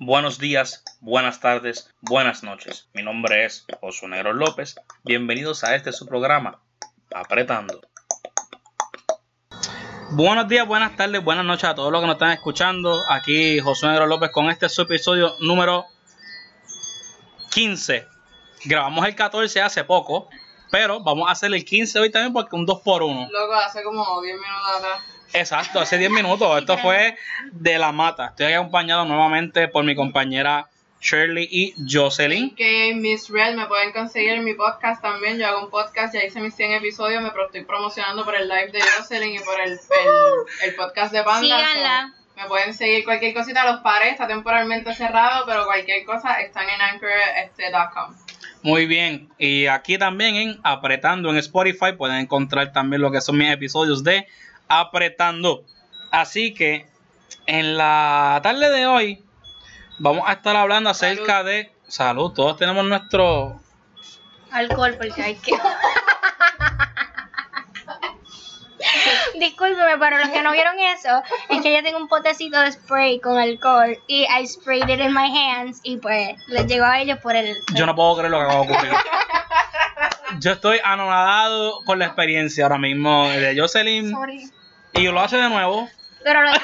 Buenos días, buenas tardes, buenas noches. Mi nombre es Josué Negro López. Bienvenidos a este su programa, Apretando. Buenos días, buenas tardes, buenas noches a todos los que nos están escuchando. Aquí Josué Negro López con este su episodio número 15. Grabamos el 14 hace poco, pero vamos a hacer el 15 hoy también porque un 2 por 1 Loco, hace como 10 minutos atrás. Exacto, hace 10 minutos. Esto fue de la mata. Estoy acompañado nuevamente por mi compañera Shirley y Jocelyn. Que Miss Red me pueden conseguir en mi podcast también. Yo hago un podcast, ya hice mis 100 episodios. Me estoy promocionando por el live de Jocelyn y por el, el, el podcast de Panda. Síganla. So, me pueden seguir cualquier cosita. Los pares está temporalmente cerrado, pero cualquier cosa están en anchor.com. Muy bien. Y aquí también en Apretando en Spotify pueden encontrar también lo que son mis episodios de Apretando. Así que en la tarde de hoy vamos a estar hablando acerca de salud. Todos tenemos nuestro Alcohol, porque hay que. Discúlpeme, pero los que no vieron eso, es que yo tengo un potecito de spray con alcohol y I sprayed it in my hands y pues les llegó a ellos por el. Yo no puedo creer lo que acaba de ocurrir. Yo estoy anonadado con la experiencia ahora mismo de Jocelyn Sorry. Y lo hace de nuevo. Pero lo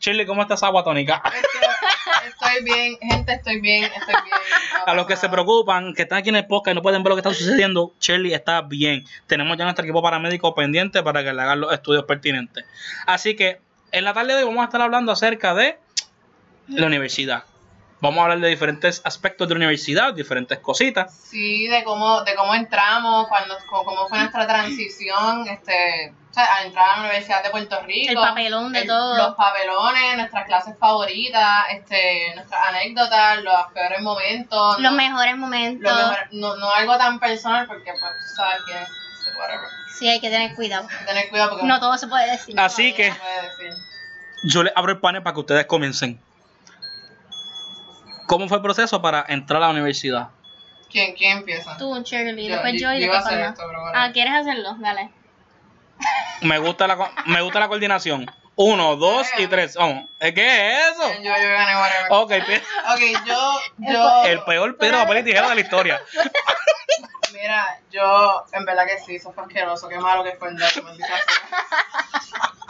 Shirley, ¿cómo está esa agua tónica? Estoy, estoy bien, gente, estoy bien, estoy bien. No A los que se preocupan, que están aquí en el podcast y no pueden ver lo que está sucediendo, Shirley está bien. Tenemos ya nuestro equipo paramédico pendiente para que le hagan los estudios pertinentes. Así que en la tarde de hoy vamos a estar hablando acerca de la universidad. Vamos a hablar de diferentes aspectos de la universidad, diferentes cositas. Sí, de cómo, de cómo entramos, cuando, cómo, fue nuestra transición, este, o sea, a entrar a la Universidad de Puerto Rico. El papelón de el- todo. Los papelones, nuestras clases favoritas, este, nuestras anécdotas, los peores momentos. los no- mejores momentos. los mejores- no, no algo tan personal porque pues tú sabes que es whatever. Sí, hay que tener cuidado. Hay que tener cuidado porque No todo se puede decir. Así no que se puede decir. yo les abro el panel para que ustedes comiencen. ¿Cómo fue el proceso para entrar a la universidad? ¿Quién, quién empieza? Tú, Shirley, Yo- después yo- y después. Ah, ¿quieres hacerlo? Dale. Me gusta la, co- me gusta la coordinación. Uno, dos y tres. Vamos. ¿Eh, ¿Qué es eso? Yo, yo gané whatever. Ok, yo, yo. el peor Pedro papel y tijera de la historia. Mira, yo, en verdad que sí, eso fue asqueroso, qué malo que fue el dato.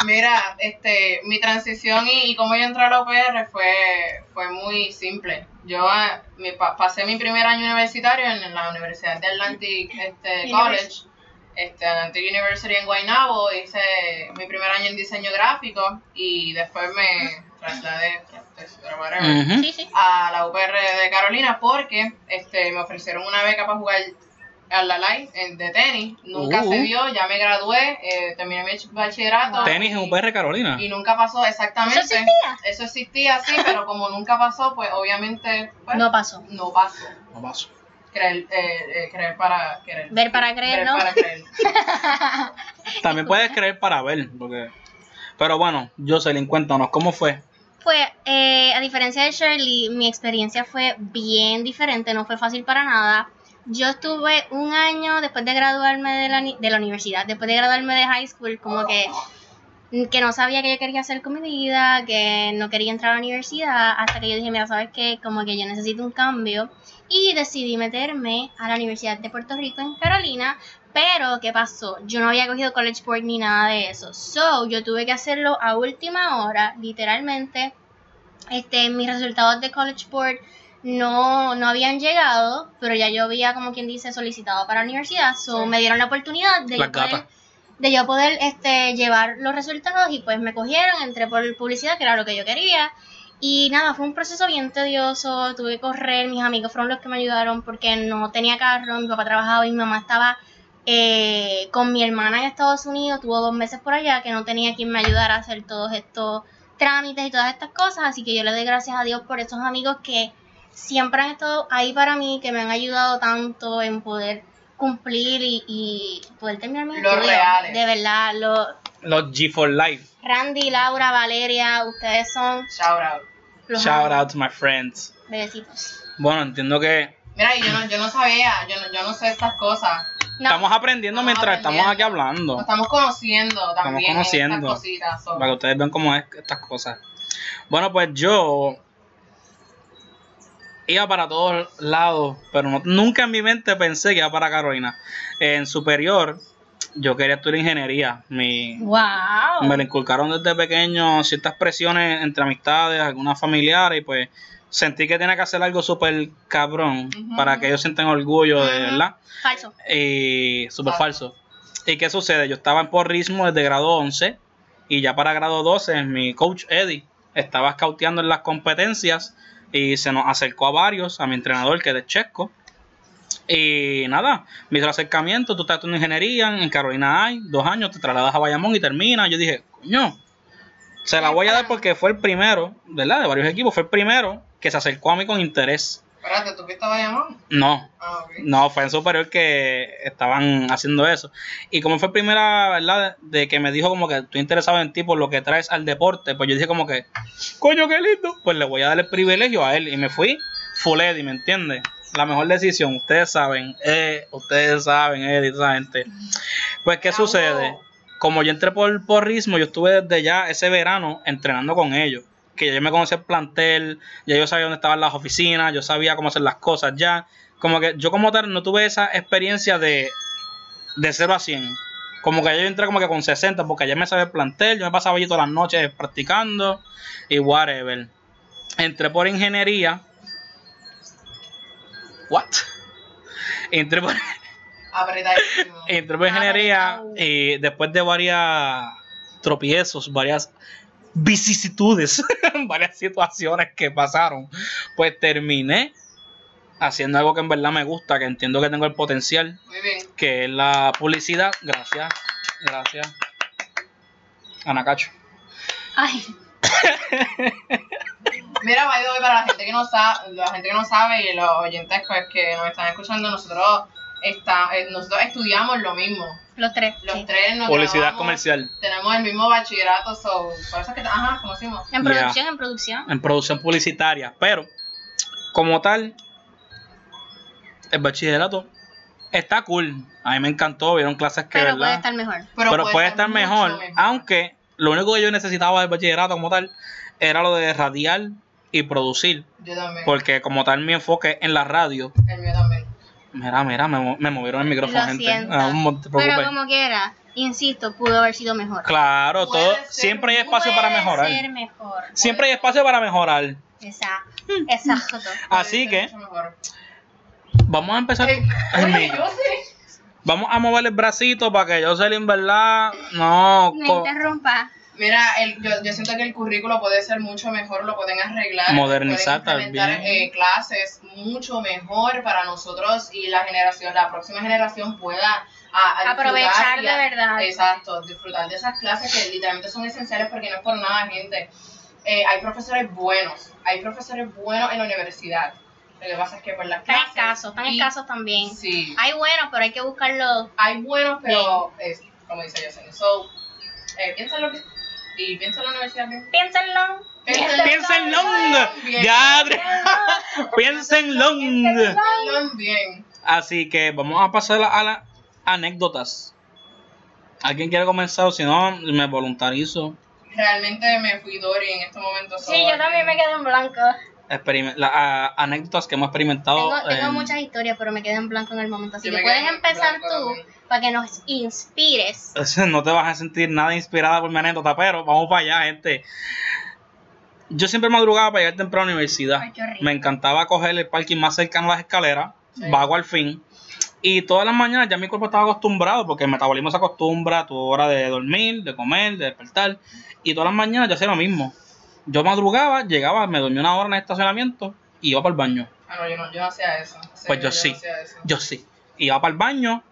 Mira, este, mi transición y, y cómo yo entré a la UPR fue, fue muy simple. Yo eh, mi, pa- pasé mi primer año universitario en, la Universidad de Atlantic este, College, este, Atlantic University en Guaynabo, hice mi primer año en diseño gráfico y después me trasladé a la UPR de Carolina porque este, me ofrecieron una beca para jugar a la live en- de tenis. Nunca Uh. se dio, ya me gradué, eh, terminé mi bachillerato. Tenis en y- UPR Carolina. Y nunca pasó exactamente. ¿Eso existía? Eso existía, sí, pero como nunca pasó, pues obviamente pues, No pasó. no pasó. No paso. Creer, eh, eh, creer para querer. Ver para creer, Ver ¿no? para creer. También puedes creer para ver. Porque... Pero bueno, Jocelyn, cuéntanos, ¿cómo fue? Pues, eh, a diferencia de Shirley, mi experiencia fue bien diferente, no fue fácil para nada. Yo estuve un año después de graduarme de la, de la universidad, después de graduarme de high school, como que, que no sabía qué yo quería hacer con mi vida, que no quería entrar a la universidad, hasta que yo dije, mira, ¿sabes qué? Como que yo necesito un cambio. Y decidí meterme a la Universidad de Puerto Rico en Carolina, pero, ¿qué pasó? Yo no había cogido College Board ni nada de eso. So, yo tuve que hacerlo a última hora, literalmente. Este, mis resultados de College Board no, no habían llegado, pero ya yo había, como quien dice, solicitado para la universidad. So, Sí. me dieron la oportunidad de yo poder, de yo poder este, llevar los resultados y pues me cogieron, entré por publicidad, que era lo que yo quería. Y nada, fue un proceso bien tedioso, tuve que correr, mis amigos fueron los que me ayudaron porque no tenía carro, mi papá trabajaba y mi mamá estaba eh, con mi hermana en Estados Unidos, tuvo dos meses por allá que no tenía quien me ayudara a hacer todos estos trámites y todas estas cosas, así que yo le doy gracias a Dios por esos amigos que siempre han estado ahí para mí, que me han ayudado tanto en poder cumplir y, y poder terminar mi Los reales. De verdad, los Los G4 Life. Randy, Laura, Valeria, ustedes son Shout out. Los Shout amo. out to my friends. Bebecitos. Bueno, entiendo que Mira, y yo no, yo no sabía, yo no, yo no sé estas cosas. No, estamos aprendiendo Estamos mientras estamos aquí hablando. Nos estamos conociendo también conociendo. en estas cositas. so. Para que ustedes vean cómo es estas cosas. Bueno, pues yo iba para todos lados, pero no- nunca en mi mente pensé que iba para Carolina. En superior, yo quería estudiar ingeniería. Mi, ¡Wow! me lo inculcaron desde pequeño ciertas presiones entre amistades, algunas familiares, y pues sentí que tenía que hacer algo súper cabrón para que ellos sientan orgullo, de verdad. Falso. Y súper falso. ¿Y qué sucede? Yo estaba en porrismo desde grado 11 y ya para grado 12 mi coach Eddie estaba scouteando en las competencias y se nos acercó a varios, a mi entrenador que es de Chesco. Y nada, me hizo el acercamiento, tú estás estudiando ingeniería en Carolina hay, dos años, te trasladas a Bayamón y termina. Yo dije, coño, se la voy a dar porque fue el primero, ¿verdad? De varios equipos, fue el primero que se acercó a mí con interés. Espérate, ¿tú fuiste a Bayamón? No, Ah, no, fue en superior que estaban haciendo eso. Y como fue primera, ¿verdad? De que me dijo como que estoy interesado en ti por lo que traes al deporte, pues yo dije como que, coño, qué lindo. Pues le voy a dar el privilegio a él. Y me fui full Eddie, ¿me entiendes? La mejor decisión, ustedes saben, eh, ustedes saben, Eddie, esa gente. Pues, ¿qué Bravo. sucede? Como yo entré por porrismo, yo estuve desde ya ese verano entrenando con ellos. Que ya yo me conocía el plantel, ya yo sabía dónde estaban las oficinas, yo sabía cómo hacer las cosas ya. Como que yo como tal no tuve esa experiencia de, de 0 a 100. Como que yo entré como que con 60, porque ya me sabía el plantel, yo me pasaba allí todas las noches practicando y whatever. Entré por ingeniería. What? Entré por, Apretadísimo. entré por ingeniería y después de varias tropiezos, varias vicisitudes, varias situaciones que pasaron, pues terminé haciendo algo que en verdad me gusta, que entiendo que tengo el potencial, Muy bien. que es la publicidad. Gracias, gracias. Ana Cacho. Ay, Mira, by the way, para la gente que no sabe, la gente que no sabe y los oyentes pues, que nos están escuchando, nosotros está, eh, nosotros estudiamos lo mismo. los tres. Los sí. tres nos Publicidad comercial Tenemos el mismo bachillerato, so, por eso es que, ajá, conocimos. En Ya. producción, en producción. en producción publicitaria, pero como tal, el bachillerato está cool. A mí me encantó, vieron clases que, Pero ¿verdad? puede estar mejor. pero, puede estar mucho mejor, aunque lo único que yo necesitaba del bachillerato como tal era lo de radiar y producir, Yo también. porque como tal mi enfoque en la radio, El mío también. mira, mira, me, me movieron el micrófono, Lo gente. siento. Ah, no te preocupes. Pero como quiera, insisto, pudo haber sido mejor. Claro, Puede todo, ser, siempre hay espacio para mejorar. ser mejor. Siempre hay espacio para mejorar. Exacto. Exacto. Así que vamos a empezar. Eh, oye, yo. Vamos a mover el bracito para que Jocelyn, ¿verdad? No. Me interrumpa. Mira, el, yo, yo siento que el currículo puede ser mucho mejor, lo pueden arreglar. Modernizar pueden también. eh, clases mucho mejor para nosotros y la generación, la próxima generación pueda a- a Aprovechar de a- verdad. Exacto, disfrutar de esas clases que literalmente son esenciales porque no es por nada, gente. Eh, hay profesores buenos, hay profesores buenos en la universidad. Lo que pasa es que por las Están clases... escasos, están escasos también. Sí, Hay buenos, pero hay que buscarlos. hay buenos, pero es, como dice Yosene, so, eh, piénsalo que- y piensa en la universidad bien. Piénsenlo. Piensa en long. Bien. Así que vamos a pasar a las anécdotas. ¿Alguien quiere comenzar? O si no, me voluntarizo. Realmente me fui Dory en este momento. Sí, yo también me quedé en blanco. Las a- anécdotas que hemos experimentado. Tengo, tengo en- muchas historias, pero me quedé en blanco en el momento. Así que puedes empezar tú para que nos inspires. No te vas a sentir nada inspirada por mi anécdota, pero vamos para allá, gente. Yo siempre madrugaba para llegar temprano a la universidad. Ay. Me encantaba coger el parking más cercano a las escaleras, Sí. vago al fin. Y todas las mañanas ya mi cuerpo estaba acostumbrado, porque el metabolismo se acostumbra a tu hora de dormir, de comer, de despertar. Y todas las mañanas yo hacía lo mismo. Yo madrugaba, llegaba, me dormía una hora en el estacionamiento y iba para el baño. Ah, no, yo no, yo no hacía eso. Pues yo sí. no. Yo sí. Iba para el baño.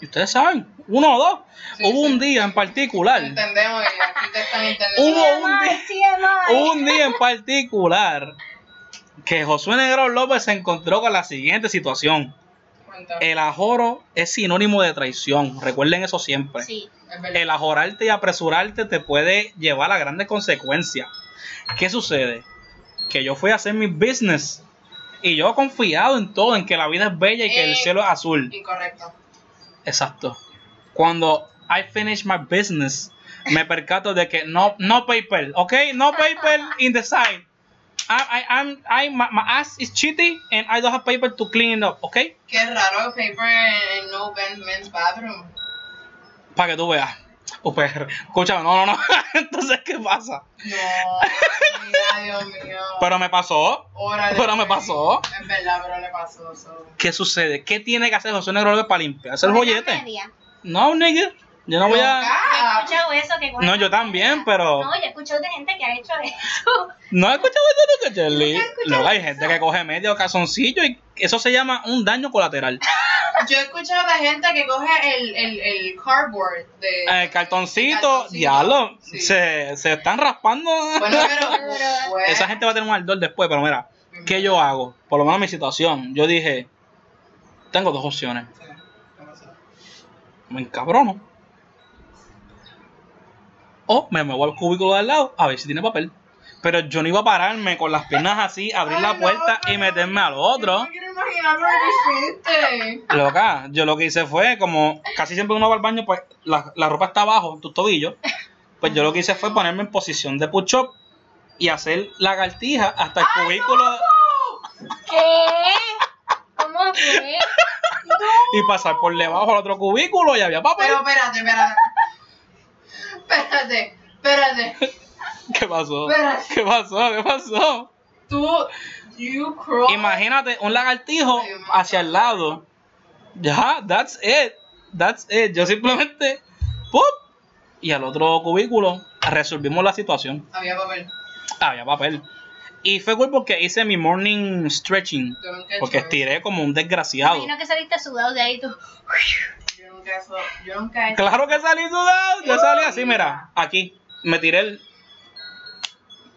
Y ustedes saben, uno o dos. Sí, Hubo sí. un día en particular. Entendemos y aquí te están entendiendo. Hubo un día, un día en particular que Josué Negro López se encontró con la siguiente situación. Cuenta, El ajoro es sinónimo de traición. Recuerden eso siempre. Sí. El ajorarte y apresurarte te puede llevar a grandes consecuencias. ¿Qué sucede? Que yo fui a hacer mi business y yo confiado en todo, en que la vida es bella y que el Eh. cielo es azul. Incorrecto. Exacto. Cuando I finish my business, me percato de que no, no paper, ¿ok? No paper in the side. I, I, I'm, I, my, my ass is shitty and I don't have paper to clean it up, ¿ok? Qué raro paper en no men's bathroom. Para que tú veas. Oh, perro. Escúchame, no, no, no. Entonces, ¿qué pasa? No, mira, Dios mío. Pero me pasó. Órale, pero me pasó. Es verdad, pero le pasó. So. ¿Qué sucede? ¿Qué tiene que hacer José Negro López para limpiarse el joyete? media. No, nigga. Yo no voy a. Yo he Ah, escuchado eso que coge No, yo también, pero. No, yo he escuchado de gente que ha hecho eso. No he escuchado eso, nunca, Charlie. Luego hay gente que coge medio calzoncillo y eso se llama un daño colateral. Yo he escuchado de gente que coge el, el, el cardboard de. El cartoncito, cartoncito. diablo, Sí. se, se están raspando. Bueno, pero. Pero- pues, Esa gente va a tener un ardor después, pero mira, ¿qué yo hago? Por lo menos mi situación. Yo dije, tengo dos opciones. Sí. Me encabrono. O me muevo al cubículo de al lado a ver si tiene papel. Pero yo no iba a pararme con las piernas así, abrir la puerta y meterme al otro. no quiero imaginar lo que hiciste. Loca, yo lo que hice fue, como casi siempre uno va al baño, pues la, la ropa está abajo, tus tobillos. Pues yo lo que hice fue ponerme en posición de push-up y hacer lagartija hasta el cubículo ¿Qué? ¿Cómo fue? y pasar por debajo al otro cubículo y había papel. Pero espérate, espérate. Espérate, espérate. ¿Qué pasó? Espérate. ¿Qué pasó? ¿Qué pasó? Tú, you crawl. Imagínate un lagartijo Ay, hacia el lado. Ya, that's it. That's it. Yo simplemente, ¡pup! Y al otro cubículo resolvimos la situación. Había papel. Había papel. Y fue cool porque hice mi morning stretching. Porque estiré como un desgraciado. Imagino que saliste sudado de ahí tú. Yo nunca, eso, yo nunca he hecho Claro que salí sudado. Yo salí así, mira, aquí. Me tiré el.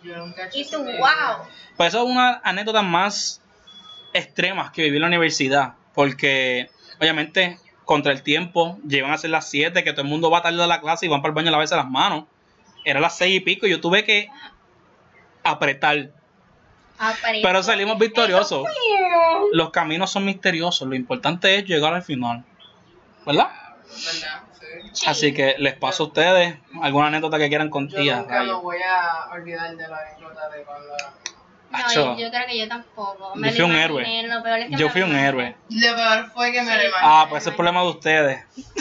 Yo nunca he hecho Y tú, wow. Pues eso es una anécdota más extremas que viví en la universidad. Porque, obviamente, contra el tiempo, llevan a ser las 7, que todo el mundo va tarde a la clase y van para el baño a lavarse las manos. Era las 6 y pico y yo tuve que apretar. Pero salimos victoriosos. Los caminos son misteriosos. Lo importante es llegar al final. ¿Verdad? ¿Verdad? Sí. Sí. Así que les paso a ustedes alguna anécdota que quieran Yo contar. nunca me voy a olvidar de la anécdota de cuando... No, yo, yo creo que yo tampoco. Me Yo fui un héroe. lo peor es que Yo fui un héroe. Lo peor fue que me lo Sí. Ah, pues ese es el problema de ustedes.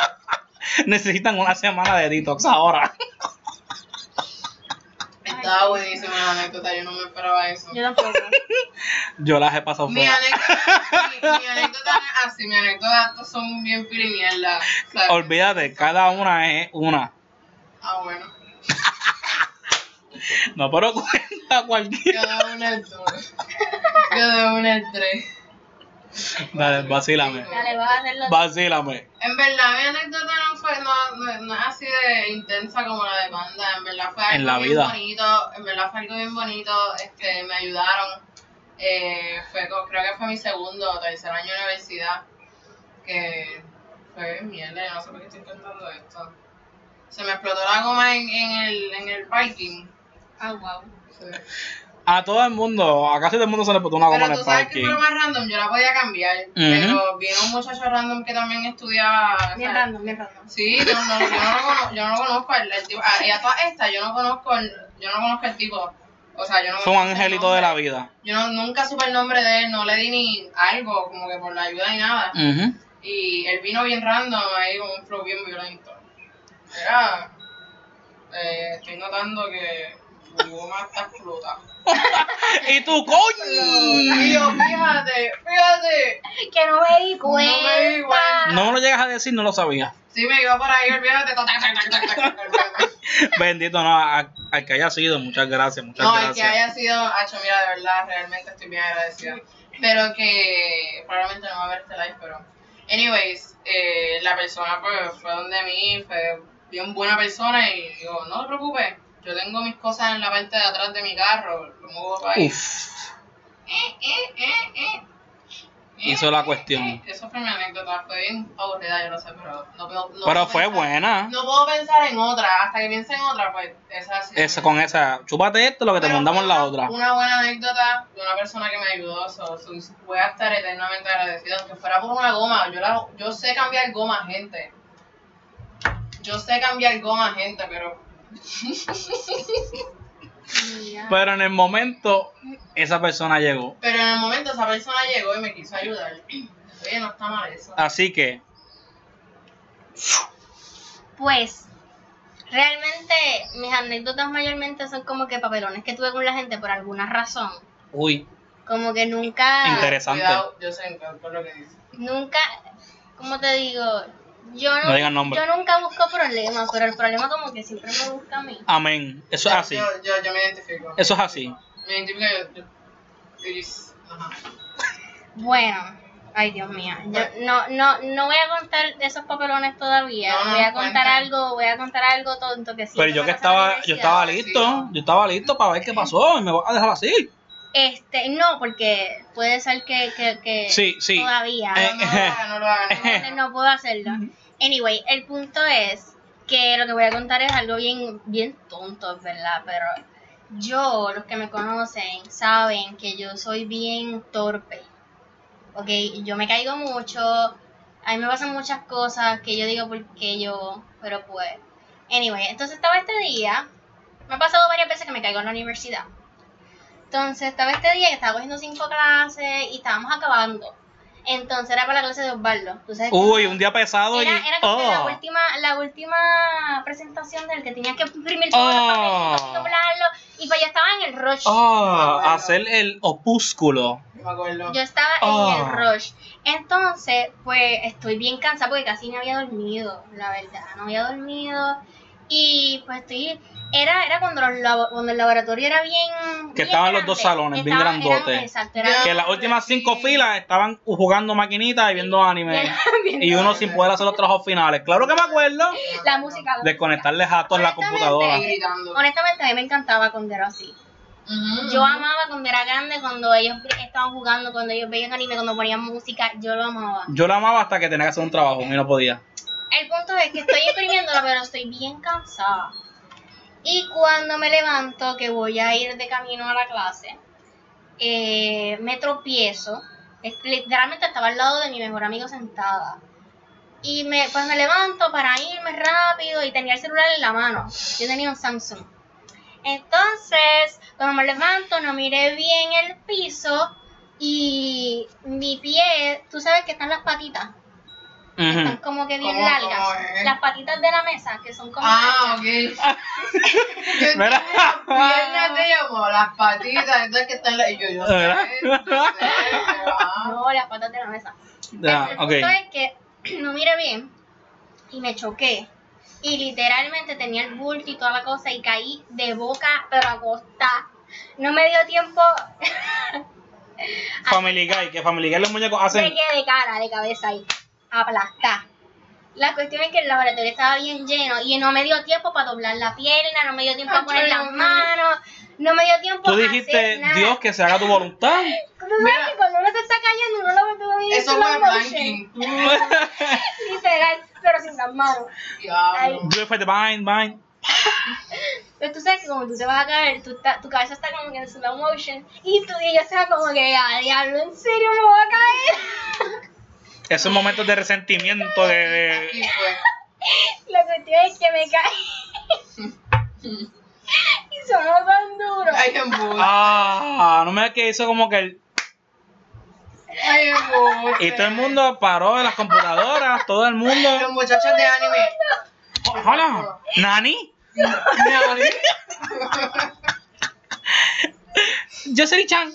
Necesitan una semana de detox ahora. Estaba buenísima la anécdota, yo no me esperaba eso. Yo tampoco. Yo las he pasado Mi fea. anécdota, mi, mi anécdota no es así, mi anécdota son bien pirimierda. ¿sabes? Olvídate, cada una es una. Ah, bueno. No, pero cuenta cualquiera. Cada una es dos. Cada una es tres. Dale, vacílame. Dale, vas a hacerlo. Vacílame. En verdad, mi anécdota no fue, no, no, no es así de intensa como la de Panda. En verdad fue algo En la bien vida. bonito. En verdad fue algo bien bonito. Este, me ayudaron. Eh, fue, creo que fue mi segundo o tercer año de universidad. Que fue mierda, yo no sé por qué estoy contando esto. Se me explotó la goma en, en, el, en el parking. Ah, wow. Sí. A todo el mundo, a casi todo el mundo se le puso una goma en Pero el tú sabes que lo más random, yo la podía cambiar. Pero vino un muchacho random que también estudiaba. Bien random, bien random. Sí, no, no, yo, no lo conozco, yo no lo conozco. El, el tipo, a, y a todas estas, yo no conozco el, yo no conozco el tipo. O sea, yo no Es un el angelito de la vida. Yo no, nunca supe el nombre de él, no le di ni algo, como que por la ayuda ni nada. Y él vino bien random, ahí con un flow bien violento. Era. Eh, estoy notando que tu goma está explotada. Y Y coño. yo, fíjate, fíjate. Que no me di cuenta. No me di cuenta. No lo llegas a decir, no lo sabía. Sí, me iba por ahí, olvídate. tac, tac, tac, tac, tac, tac. Bendito, no, a- al que haya sido, muchas gracias, muchas No, el que gracias. haya sido, Hacho, mira, de verdad, realmente estoy bien agradecida. Pero que probablemente no va a ver este live, pero. Anyways, eh, la persona pues fue donde mí, fue bien buena persona y digo, no te preocupes, yo tengo mis cosas en la parte de atrás de mi carro, lo muevo para ahí. Uf, Eh, eh, eh, eh. hizo la cuestión. Eso fue mi anécdota, fue bien aburrida, yo lo sé, pero no puedo. no Pero puedo fue pensar- buena. No puedo pensar en otra, hasta que piense en otra, pues esa Esa, mi- con esa, chúpate esto, lo que te Pero mandamos fue la otra. Una buena anécdota de una persona que me ayudó. So, so, voy a estar eternamente agradecida. Aunque fuera por una goma. Yo, la, yo sé cambiar goma, gente. Yo sé cambiar goma, gente, pero. Pero en el momento, esa persona llegó. Pero en el momento esa persona llegó y me quiso ayudar. Oye, no está mal eso. Así que, Pues, realmente mis anécdotas mayormente son como que papelones que tuve con la gente por alguna razón. uy, Como que nunca, Interesante. Cuidado, yo sé por lo que dice. nunca, ¿cómo te digo? Yo no, No digan nombre. yo nunca busco problemas, pero el problema como que siempre me busca a mí. amén. Eso es así. Yo, yo, yo me identifico. Eso es así. Me identifico yo. yo iris. Ajá. Bueno, ay Dios mío, yo no, no, no voy a contar esos papelones todavía. No, voy a contar cuenta. algo, voy a contar algo tonto que sí. Pero yo que estaba, yo estaba listo, sí. yo estaba listo para ver qué pasó y me voy a dejar así. Este, no, porque puede ser que, que, que Sí, sí. todavía. Eh, No, no lo hagan, no lo hagan. Entonces no puedo hacerlo. Anyway, el punto es que lo que voy a contar es algo bien, bien tonto, ¿verdad? Pero yo, los que me conocen, saben que yo soy bien torpe. Ok, yo me caigo mucho, a mí me pasan muchas cosas que yo digo porque yo, pero pues. Anyway, entonces estaba este día, me ha pasado varias veces que me caigo en la universidad. Entonces estaba este día que estaba cogiendo cinco clases y estábamos acabando. Entonces era para la clase de Osvaldo. ¿Tú sabes Uy, un día pesado y. era, era como que la última, la última presentación del que tenías que imprimir todos los Oh. papelitos y doblarlo. Y pues yo estaba en el rush. Oh, hacer el opúsculo. Me. Yo estaba Oh. en el rush. Entonces, pues estoy bien cansada porque casi no había dormido, la verdad. No había dormido. Y pues estoy. Era, era cuando, los labo- cuando el laboratorio era bien. Que bien estaban los dos salones, bien eran- grandotes. exacto, era- Ya. Que las últimas cinco filas estaban jugando maquinitas y viendo anime. Y uno sin poder hacer los trabajos finales. Claro que me acuerdo la música. de conectarle jatos en la computadora. Honestamente, a mí me encantaba cuando era así. Ujú, Yo amaba cuando era grande, cuando ellos estaban jugando, cuando ellos veían anime, cuando ponían música, yo lo amaba. Yo la amaba hasta que tenía que hacer un trabajo y no podía. El punto es que estoy imprimiéndola, pero estoy bien cansada. Y cuando me levanto, que voy a ir de camino a la clase, eh, me tropiezo. Literalmente estaba al lado de mi mejor amigo sentada. Y me, pues me levanto para irme rápido y tenía el celular en la mano. Yo tenía un Samsung. Entonces, cuando me levanto, no miré bien el piso y mi pie, tú sabes que están las patitas están Ujú. como que bien ¿Cómo- largas. Las patitas de la mesa, que son como Ah, largas. ok. Yo entendí Mira. las piernas de ella como las patitas, entonces que están la... Y yo, yo sé, ah. No, las patas de la mesa. Ya, el ok. punto es que no miré bien y me choqué. Y literalmente tenía el bulto y toda la cosa y caí de boca, pero acostada. No me dio tiempo Family Guy, que Family Guy los muñecos hacen. que de cara, de cabeza ahí, aplastar. La cuestión es que el laboratorio estaba bien lleno y no me dio tiempo para doblar la pierna, no me dio tiempo a Ay, poner las manos, no me dio tiempo Tú a dijiste, hacer nada. Dios, que se haga tu voluntad. ¿Cómo ves que cuando uno se está cayendo uno lo ve todo bien Eso fue. Tú, Literal, pero sin las manos. diablo. Do it for the bind, bind. Pero tú sabes que como tú te vas a caer, tu, ta- tu cabeza está como que en slow motion y tu día está como que, ah, diablo, ¿en serio me voy a caer? Esos momentos de resentimiento, de. De-. La cuestión es que me caí. y sonó tan duro. Ay. Ah, no me da que hizo como que. el- Ay. Y todo el mundo paró de las computadoras, todo el mundo. Los muchachos de anime. Hola, Nani. Nani. Yo soy Chan.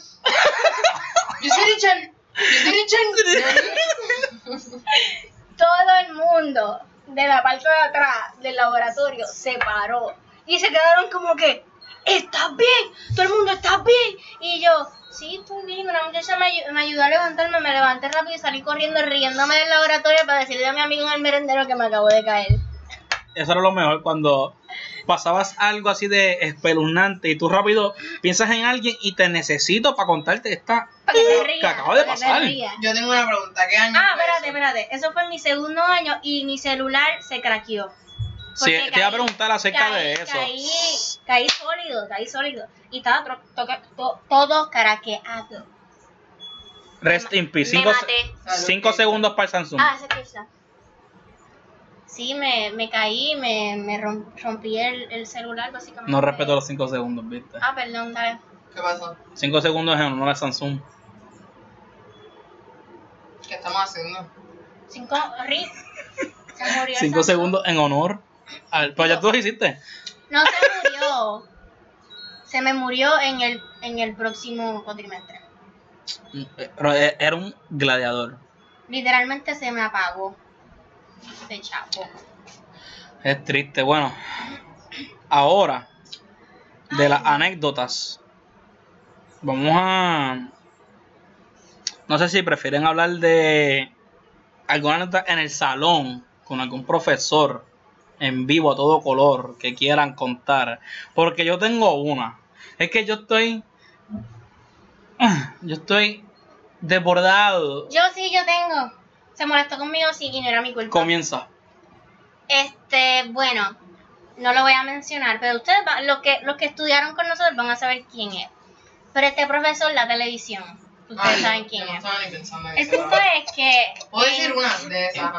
Yo soy Richard. Todo el mundo de la parte de atrás del laboratorio se paró y se quedaron como que, ¿estás bien? Todo el mundo está bien. Y yo, sí, estoy bien. Una muchacha me ayudó a levantarme, me levanté rápido y salí corriendo riéndome del laboratorio para decirle a mi amigo en el merendero que me acabo de caer. Eso era lo mejor cuando pasabas algo así de espeluznante y tú rápido piensas en alguien y te necesito para contarte esta Para que te rías. que acaba de para que te pasar. Yo tengo una pregunta. ¿Qué año Ah, fue espérate, eso? espérate. Eso fue en mi segundo año y mi celular se craqueó. Sí, Porque te iba a caí- preguntar acerca caí- de eso. Caí, caí sólido, caí sólido. Y estaba tro- toca- to- todo craqueado. Rest in peace. Me Cinco, maté. cinco segundos para el Samsung. Ah, ese que está. Sí, me, me caí, me, me rom- rompí el, el celular básicamente. No respeto los 5 segundos, ¿viste? Ah, perdón, dale. ¿Qué pasó? 5 segundos en honor a Samsung. ¿Qué estamos haciendo? Cinco, Rick. Se murió. el 5 Samsung. segundos en honor al. Pero ya tú lo hiciste. No se murió. Se me murió en el, en el próximo cuatrimestre. Pero e- era un gladiador. Literalmente se me apagó. Se chapó. Es triste. Bueno, ahora, de las anécdotas, vamos a. No sé si prefieren hablar de alguna anécdota en el salón con algún profesor en vivo a todo color que quieran contar. Porque yo tengo una. Es que yo estoy. Yo estoy desbordado. Yo sí, yo tengo. Se molestó conmigo, sí, y no era mi culpa. Comienza. Este, bueno, no lo voy a mencionar, pero ustedes, los que, los que estudiaron con nosotros van a saber quién es. Pero este profesor, la televisión, ustedes Ay, saben quién no es. estaba ni pensando en El punto es que Puedo decir una de esas.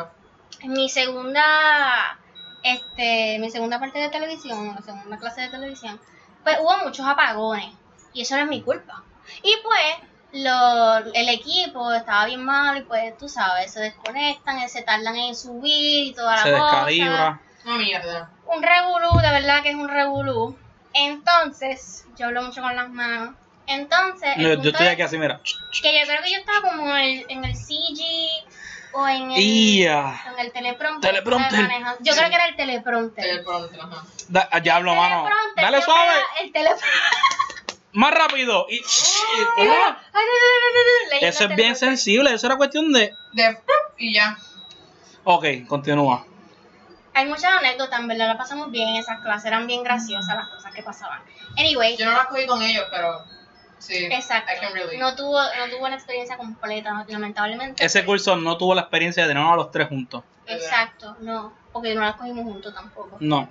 mi segunda, este, mi segunda parte de televisión, la segunda clase de televisión, pues hubo muchos apagones y eso no es mi culpa. Y pues lo, el equipo estaba bien mal y pues tú sabes, se desconectan, se tardan en subir y toda la Se cosa. descalibra. Una mierda. Un revolú, de verdad que es un revolú. Entonces, yo hablo mucho con las manos. Entonces, Yo, estoy es aquí así, mira. que yo creo que yo estaba como en el, en el CG o en el, el teleprompter. Teleprompter. Yo creo que era el teleprompter. Teleprompter, ajá. Da- diablo, El mano. Dale suave. era El teleprompter. Más rápido. Y, ah, eso es bien sensible. Eso era cuestión de. De y ya. Ok, continúa. Hay muchas anécdotas, en verdad la pasamos bien en esas clases, eran bien graciosas las cosas que pasaban. Anyway, Yo no las cogí con ellos, pero sí. exacto. I can relate. No tuvo, no tuvo una experiencia completa, lamentablemente. Ese curso no tuvo la experiencia de tenernos a los tres juntos. Exacto, no, porque no las cogimos juntos tampoco. No.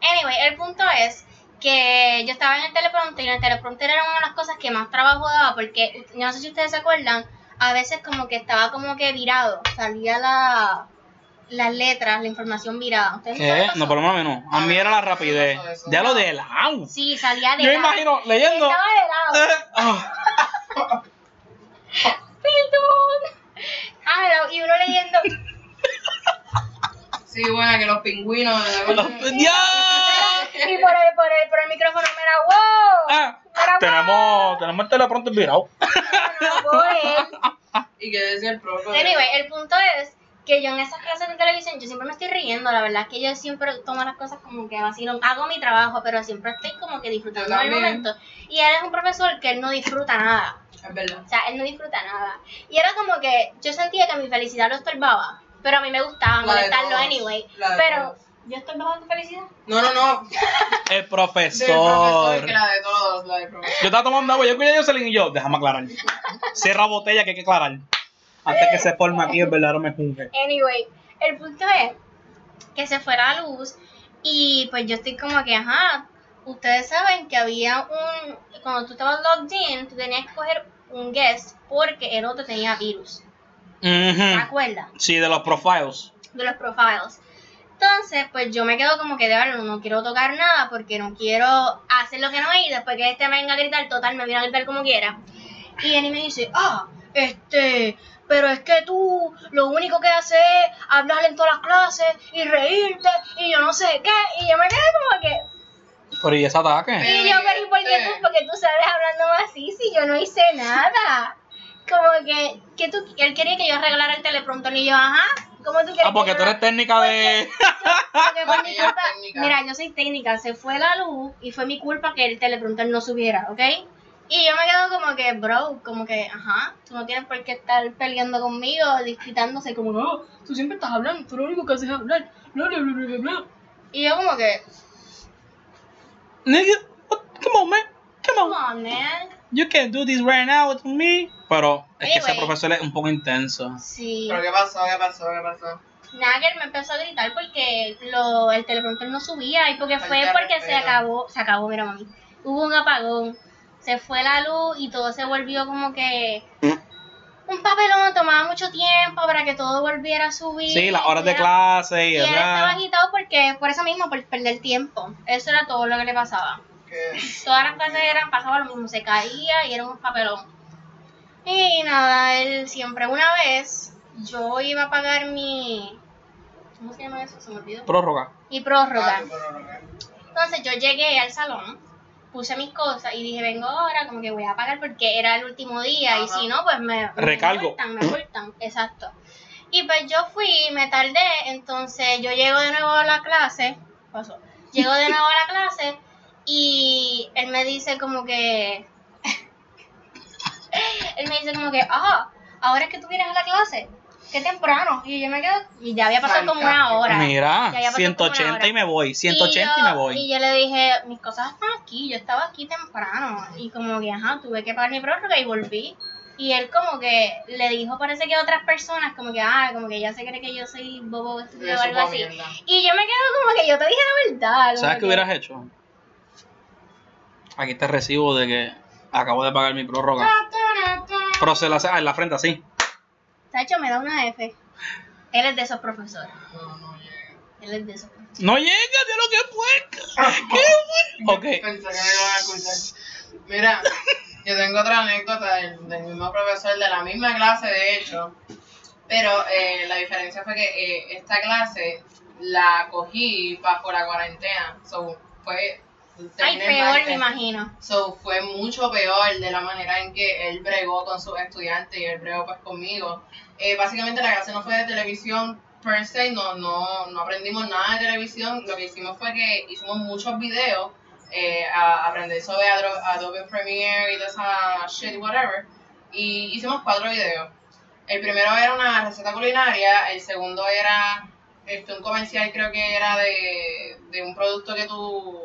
Anyway, el punto es que yo estaba en el teleprompter y en el teleprompter era una de las cosas que más trabajo daba porque, no sé si ustedes se acuerdan, a veces como que estaba como que virado, salía la, las letras, la información virada. ¿Ustedes No, eso? por lo menos a mí. A mí era la rapidez. Eso, eso. Ya lo de lado. Sí, salía de Yo lado. imagino leyendo. Estaba de lado. Eh, ah, Perdón. Ah, no, y uno leyendo. Sí, bueno, que los pingüinos. y por el, por el, por el micrófono me era wow. Ah, Era tenemos, tenemos el telepronto virado. No, pues. y que decía el profe. Anyway, el punto es que yo en esas clases de televisión yo siempre me estoy riendo, la verdad es que yo siempre tomo las cosas como que vacilón, hago mi trabajo, pero siempre estoy como que disfrutando del momento. Y él es un profesor que él no disfruta nada, Es verdad. o sea, él no disfruta nada. Y era como que yo sentía que mi felicidad lo estorbaba, pero a mí me gustaba molestarlo anyway. Pero, todos. ¿yo estorbaba tu felicidad? No, no, no. El Del profesor. profesor, que la de todos, la del profesor. Yo estaba tomando agua, yo escuché a Jocelyn y yo, déjame aclarar. Cierra botella que hay que aclarar. Antes que se forme aquí el verdadero mejunje. Anyway, el punto es que se fue la luz y pues yo estoy como que, ajá, ustedes saben que había un, cuando tú estabas logged in, tú tenías que coger un guest porque el otro tenía virus, ¿te Ujú. acuerdas? Sí, de los profiles. De los profiles. Entonces, pues yo me quedo como que de verdad no, quiero tocar nada porque no quiero hacer lo que no es y después que este me venga a gritar, total, me viene a gritar como quiera. Y Jenny me dice, ah, este, pero es que tú lo único que haces es hablar en todas las clases y reírte y yo no sé qué. Y yo me quedé como que, Pero y ese ataque. y yo, pero ¿y por qué tú, porque tú sales hablando así si yo no hice nada? Como que, que tú, él quería que yo arreglara el teleprompter y yo, ajá, ¿cómo tú quieres Ah, porque que tú eres técnica de. porque por mi Ella es culpa, técnica. mira, yo soy técnica, se fue la luz y fue mi culpa que el teleprompter no subiera, ¿ok? Y yo me quedo como que, bro, como que, ajá, tú no tienes por qué estar peleando conmigo, disputándose, como, no, tú siempre estás hablando, tú lo único que haces es hablar, bla, bla, bla, bla, bla. Y yo como que, Nigga, come on, man. Come come on. man. You can't do this right now with me. Pero es que ese Anyway. profesor es un poco intenso. Sí. ¿Pero qué pasó? ¿Qué pasó? ¿Qué pasó? Nagel me empezó a gritar porque lo, el teleprompter no subía y porque Falta fue porque se acabó, se acabó, mira mami, hubo un apagón, se fue la luz y todo se volvió como que un papelón, tomaba mucho tiempo para que todo volviera a subir. Sí, las horas de Era- clase y, Y él estaba agitado porque, por eso mismo, por perder tiempo. Eso era todo lo que le pasaba. Todas las clases eran, pasaba lo mismo, se caía y era un papelón. Y nada, él siempre una vez, yo iba a pagar mi... ¿Cómo se llama eso? Se me olvidó. Prórroga. Mi prórroga. Ah, no. Entonces yo llegué al salón, puse mis cosas y dije, vengo ahora, como que voy a pagar porque era el último día y si no, pues me, me Recargo. multan, me multan, exacto. Y pues yo fui, me tardé, entonces yo llego de nuevo a la clase, pasó, llego de nuevo a la clase y él me dice como que, él me dice como que, ah, ahora es que tú vienes a la clase, qué temprano, y yo me quedo, y ya había pasado como una hora. Mira, Ya había pasado como una 180 hora. y me voy, 180 y, yo, me voy. Y yo le dije, mis cosas están aquí, yo estaba aquí temprano. Y como que, ajá, tuve que pagar mi prórroga y volví. Y él como que le dijo, parece que a otras personas, como que, ah, como que ya se cree que yo soy bobo o estúpido o algo así. mierda. Y yo me quedo como que yo te dije la verdad. ¿Sabes qué que- hubieras hecho? Aquí te recibo de que acabo de pagar mi prórroga. Pero se la hace ah, en la frente así. Tacho, me da una F. Él es de esos profesores. No, no llega. Él es de esos profesores. No llega de lo que fue. ¿Qué fue? Ok. Pensé que me iban a escuchar. Mira, yo tengo otra anécdota del, del mismo profesor de la misma clase, de hecho. Pero eh, la diferencia fue que eh, esta clase la cogí bajo la cuarentena. So, fue. Ay, peor me imagino. So, fue mucho peor de la manera en que él bregó con sus estudiantes y él bregó pues conmigo. Eh, básicamente la clase no fue de televisión per se, no, no, no aprendimos nada de televisión. Lo que hicimos fue que hicimos muchos videos eh, a aprender sobre Adobe Premiere y toda esa shit, whatever. Y hicimos cuatro videos. El primero era una receta culinaria, el segundo era este, un comercial, creo que era de, de un producto que tú,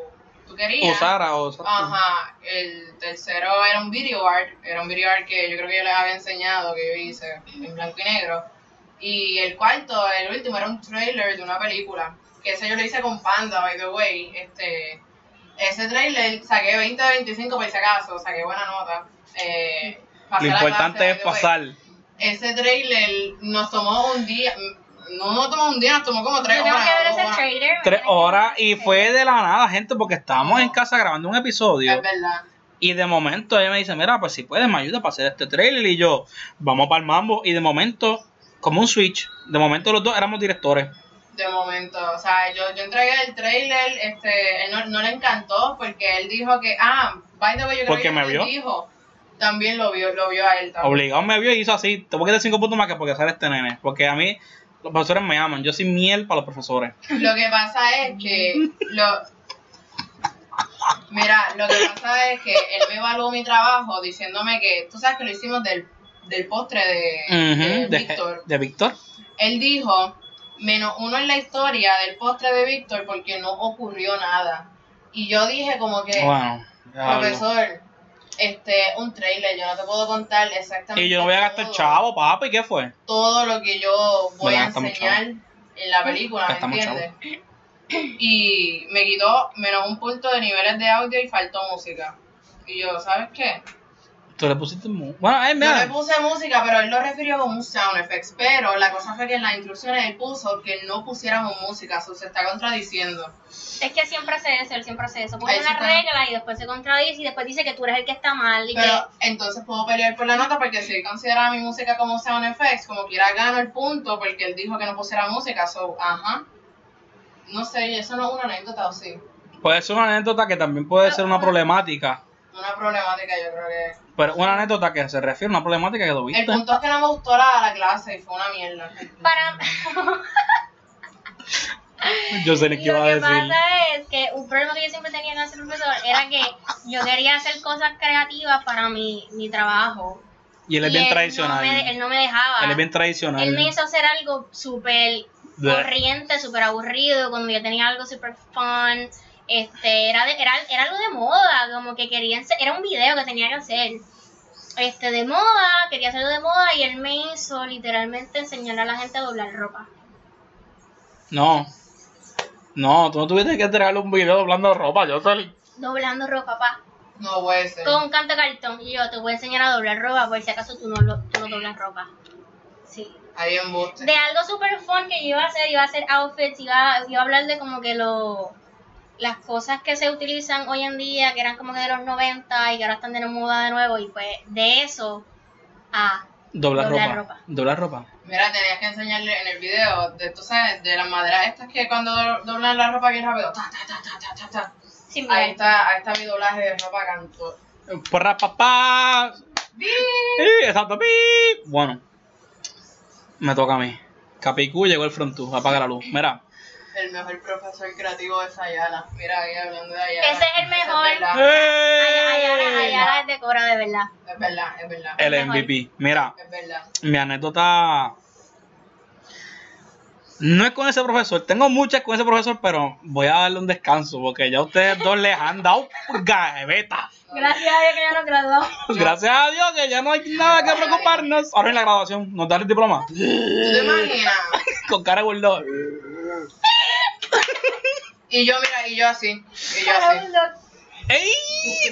tú querías. Usara o Ajá, el tercero era un video art, era un video art que yo creo que yo les había enseñado, que yo hice en blanco y negro. Y el cuarto, el último, era un trailer de una película, que ese yo lo hice con Panda, by the way. Este, ese trailer saqué 20 de 25 por si acaso, saqué buena nota. Eh, Lo importante clase, es way. pasar. Ese trailer nos tomó un día, no nos tomó un día, nos tomó como tres horas. que ver ese horas. trailer. Tres que horas y fue de la nada, gente, porque estábamos en casa grabando un episodio. Es verdad. Y de momento ella me dice, mira, pues si puedes, me ayuda para hacer este trailer. Y yo, vamos para el mambo. Y de momento, como un switch, de momento los dos éramos directores. De momento, o sea, yo, yo entregué el trailer, este, él no, no le encantó porque él dijo que, ah, by the way, yo creo Porque que me vio. dijo, también lo vio, lo vio a él también. Obligado me vio y hizo así. Te voy a quitar cinco puntos más que porque sale este nene. Porque a mí, los profesores me aman. Yo soy miel para los profesores. Lo que pasa es que, lo, mira, lo que pasa es que él me evaluó mi trabajo diciéndome que, tú sabes que lo hicimos del, del postre de, de Víctor. de Víctor. Él dijo, menos uno en la historia del postre de Víctor porque no ocurrió nada. Y yo dije como que... Profesor, este, un trailer, yo no te puedo contar exactamente. Y yo no voy a gastar todo- chavo, papi. ¿Qué fue? Todo lo que yo voy a enseñar en la película, ¿me entiendes? Y me quitó menos un punto de niveles de audio y faltó música. Y yo, ¿sabes qué? Tú le pusiste mu- Bueno, eh, Yo le puse música, pero él lo refirió como un sound effects. Pero la cosa fue que en las instrucciones él puso que no pusiéramos música, eso se está contradiciendo. Es que siempre hace eso, él siempre hace eso. Pone Ahí una está. regla y después se contradice y después dice que tú eres el que está mal. Y Pero entonces puedo pelear por la nota porque si él considera mi música como sound effects, como quiera gano el punto porque él dijo que no pusiera música, so, ajá. No sé, eso no es una anécdota o sí. Puede ser una anécdota que también puede ser una problemática. Una problemática yo creo que... Pero una anécdota que se refiere a una problemática que El tuviste. punto es que no me gustó la, la clase y fue una mierda. que para Yo sé ni qué iba lo a que decir. pasa es que un problema que yo siempre tenía con ese profesor era que yo quería hacer cosas creativas para mi, mi trabajo. Y él es Y bien él tradicional. No me, él no me dejaba. Él es bien tradicional. Él me hizo hacer algo súper corriente, súper aburrido, cuando yo tenía algo súper fun. Este, era, de- era, era algo de moda, como que quería, ense- era un video que tenía que hacer. Este, de moda, quería hacerlo de moda y él me hizo literalmente enseñar a la gente a doblar ropa. No. No, tú no tuviste que entregarle un video doblando ropa. Yo soy. Doblando ropa, pa. No puede ser. con un canto de cartón. Y yo te voy a enseñar a doblar ropa por si acaso tú no, lo, tú no doblas ropa. Sí. Ahí embuste. De algo super fun que yo iba a hacer, iba a hacer outfits, iba, iba a hablar de como que lo, las cosas que se utilizan hoy en día, que eran como que de los 90 y que ahora están de moda de nuevo. Y pues de eso a Doblar, Doblar ropa. ropa. Doblar ropa. Mira, tenías que enseñarle en el video, de, tú sabes, de las maderas estas que cuando do- doblan la ropa bien rápido, ta, ta, ta, ta, ta, ta, ta. sin Ahí está, ahí está mi doblaje de ropa canto. Porra papá. ¡Bi! Sí, exacto. pi. Bueno, me toca a mí. Capicú llegó el frontú, apaga la luz. Mira, El mejor profesor creativo de Sayala. Mira, ahí hablando de Ayala. Ese es el mejor. Es Ayala, Ayala es de Cora de verdad. es verdad, es verdad. el. MVP. Mira, Es verdad. mi anécdota no es con ese profesor. Tengo muchas con ese profesor, pero voy a darle un descanso porque ya ustedes dos les han dado gaveta. Gracias a Dios que ya nos graduamos. Gracias a Dios que ya no hay nada que preocuparnos. Ahora en la graduación nos dan el diploma ¿Tú te imaginas? con cara de. Y yo, mira, y yo así. Y yo así. ¡Ey!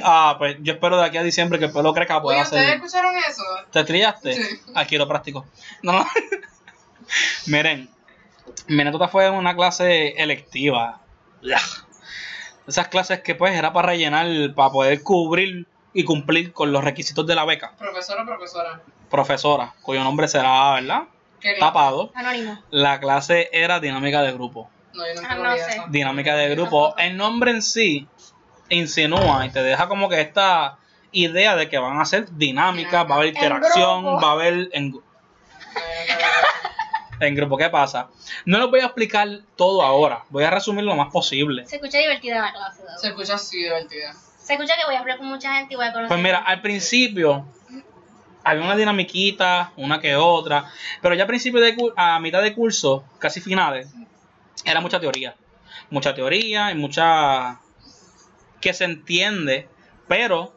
Ah, pues yo espero de aquí a diciembre que el pelo crezca Oye, pueda ¿ustedes hacer. escucharon eso? ¿Te trillaste? Sí. Aquí lo práctico. No, no. Miren, mi anécdota fue una clase electiva. Esas clases que pues era para rellenar, para poder cubrir y cumplir con los requisitos de la beca. Profesora o profesora. Profesora, cuyo nombre será, ¿verdad? ¿Qué Tapado. Anónimo. La clase era dinámica de grupo. No, yo nunca Ah, no sé. Dinámica de grupo. El nombre en sí insinúa y te deja como que esta idea de que van a ser dinámicas, va a haber En interacción, grupo. va a haber en, en grupo. ¿Qué pasa? No les voy a explicar todo ahora. Voy a resumir lo más posible. Se escucha divertida la clase. ¿no? Se escucha así divertida. Se escucha que voy a hablar con mucha gente y voy a conocer. Pues mira, al principio había una dinamiquita, una que otra, pero ya a principio de a mitad de curso, casi finales, era mucha teoría. Mucha teoría y mucha que se entiende, pero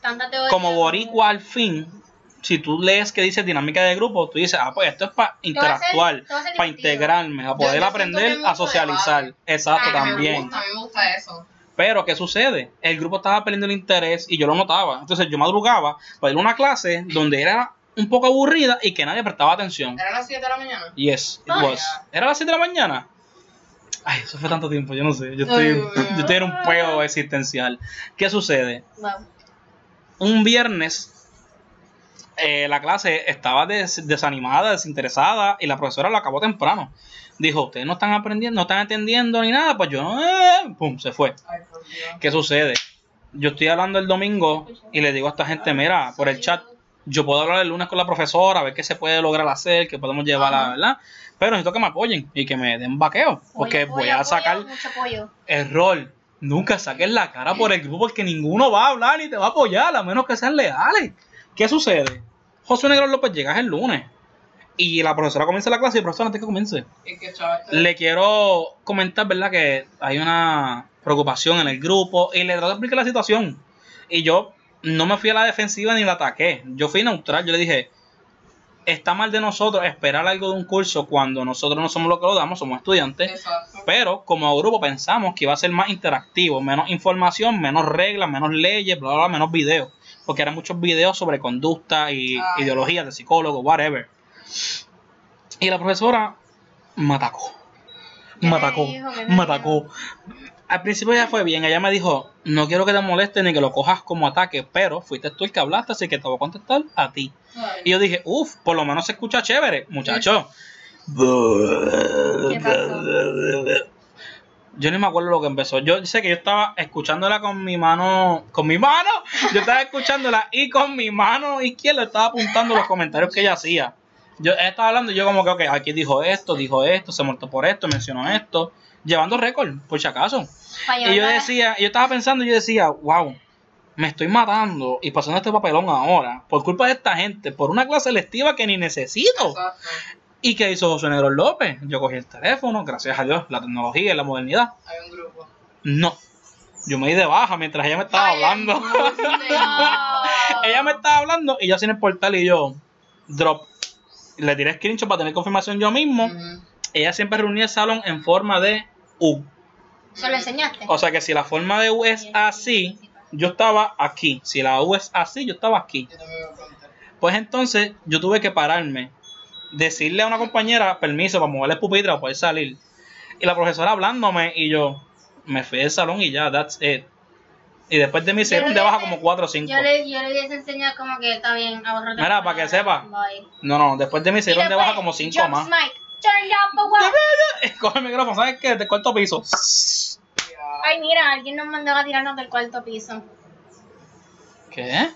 Tanta teoría. como boricua al fin, si tú lees que dice dinámica de grupo, tú dices, ah, pues esto es para interactuar, para integrarme, a poder yo aprender a socializar. Exacto, también. Me gusta, me gusta eso. Pero, ¿qué sucede? El grupo estaba perdiendo el interés y yo lo notaba. Entonces, yo madrugaba para ir a una clase donde era un poco aburrida y que nadie prestaba atención. ¿Era las 7 de la mañana? Yes, it Ay. was. ¿Era a las 7 de la mañana? Ay, eso fue tanto tiempo, yo no sé. Yo estoy, yo estoy en un peo existencial. ¿Qué sucede? Wow. Un viernes eh, la clase estaba des- desanimada, desinteresada y la profesora lo acabó temprano. Dijo, ustedes no están aprendiendo, no están entendiendo ni nada, pues yo no... eh", pum, se fue. Ay. ¿Qué sucede? Yo estoy hablando el domingo y le digo a esta gente, mira, por el chat, yo puedo hablar el lunes con la profesora, a ver qué se puede lograr hacer, qué podemos llevar, a, Ajá. ¿verdad? Pero necesito que me apoyen y que me den vaqueo, porque Pollo, voy a sacar pollo, rol. Nunca saques la cara por el grupo porque ninguno va a hablar ni te va a apoyar, a menos que sean leales. ¿Qué sucede? José Negro López llega el lunes y la profesora comienza la clase y el profesor antes que comience le quiero comentar, ¿verdad? Que hay una preocupación en el grupo y le trato de explicar la situación. Y yo no me fui a la defensiva ni la ataqué. Yo fui neutral. Yo le dije, está mal de nosotros esperar algo de un curso cuando nosotros no somos los que lo damos, somos estudiantes. Exacto. Pero como grupo pensamos que iba a ser más interactivo, menos información, menos reglas, menos leyes, bla, bla, bla, menos videos. Porque eran muchos videos sobre conducta y Ah. ideologías de psicólogo, whatever. Y la profesora me atacó. ¿Qué Me atacó. Me atacó. Al principio ya fue bien. Ella me dijo, no quiero que te moleste ni que lo cojas como ataque, pero fuiste tú el que hablaste, así que te voy a contestar a ti. Ay. Y yo dije, uff, por lo menos se escucha chévere, muchacho. ¿Qué pasó? Yo ni me acuerdo lo que empezó. Yo sé que yo estaba escuchándola con mi mano. ¿Con mi mano? Yo estaba escuchándola y con mi mano izquierda estaba apuntando los comentarios que ella hacía. Yo ella estaba hablando y yo como que, ok, aquí dijo esto, dijo esto, se muerto por esto, mencionó esto. Llevando récord, por si acaso. Y yo decía, yo estaba pensando y yo decía, wow, me estoy matando y pasando este papelón ahora por culpa de esta gente, por una clase lectiva que ni necesito. Exacto. ¿Y qué hizo José Negro López? Yo cogí el teléfono, gracias a Dios, la tecnología y la modernidad. Hay un grupo. No. Yo me di de baja mientras ella me estaba Ay, hablando. embuste. ella me estaba hablando y yo sin el portal y yo, drop. Le tiré screenshot para tener confirmación yo mismo. Ella siempre reunía el salón en forma de U. ¿Se lo enseñaste? O sea que si la forma de U es así, yo estaba aquí. Si la U es así, yo estaba aquí. Pues entonces yo tuve que pararme, decirle a una compañera permiso para mover el pupitre para poder salir. Y la profesora hablándome y yo me fui del salón y ya, that's it. Y después de mí se Yo dieron le de baja como 4 o 5. Yo le, yo le hubiese enseñado como que está bien, ahorrate. Mira, para que sepa. Bye. No, no, después de mí se Y dieron de baja como 5 Jump más. Turn down for what? Coge el micrófono, ¿sabes qué? Del cuarto piso. Ay, mira, alguien nos mandó a tirarnos del cuarto piso. ¿Qué?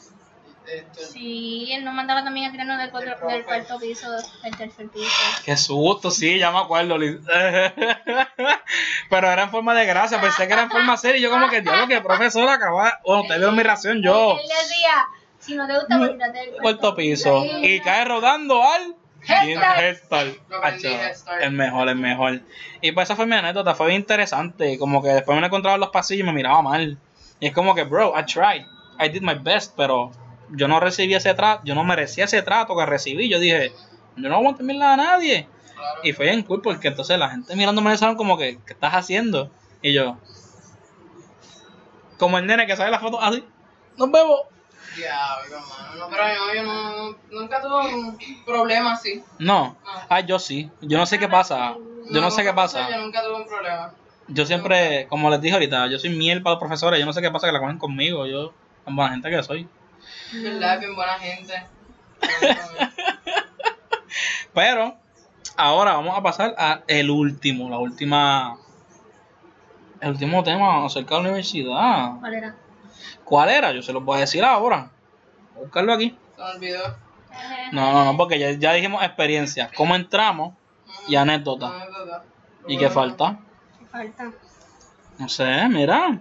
Sí, él nos mandaba también a tirarnos del, cuatro- Del cuarto piso, del tercer piso. Qué susto, sí, ya me acuerdo. Pero era en forma de gracia, pensé que era en forma seria. Y yo, como que, diablo, que profesora acaba. Bueno, ustedes vieron mi reacción, yo. Él decía, si no te gusta, pues del Cuarto piso. Y cae rodando al. Headstart. El mejor, el mejor. Y pues esa fue mi anécdota, fue bien interesante. Como que después me encontraba en los pasillos y me miraba mal. Y es como que, bro, I tried. I did my best, pero yo no recibí ese trato, yo no merecía ese trato que recibí. Yo dije, yo no aguanto mirarle a nadie. Claro. Y fue bien cool porque entonces la gente mirándome en el salón como que, ¿qué estás haciendo? Y yo, como el nene que sale la foto así, nos vemos. Diablo, mano. No, pero no, yo no, nunca tuve un problema así. No, ah, yo sí, yo no sé qué pasa, yo no sé qué pasa. Yo nunca tuve un problema. Yo siempre, como les dije ahorita, yo soy miel para los profesores, yo no sé qué pasa que la cogen conmigo, yo, tan buena gente que soy. ¿Verdad? Bien buena gente. Pero, ahora vamos a pasar a el último, la última, el último tema acerca de la universidad. ¿Cuál era? ¿Cuál era? Yo se los voy a decir ahora. Voy a buscarlo aquí. Se me olvidó. No, no, no, porque ya, ya dijimos experiencia. ¿Cómo entramos? Y anécdota. Anécdota. ¿Y qué falta? ¿Qué falta? No sé, mira.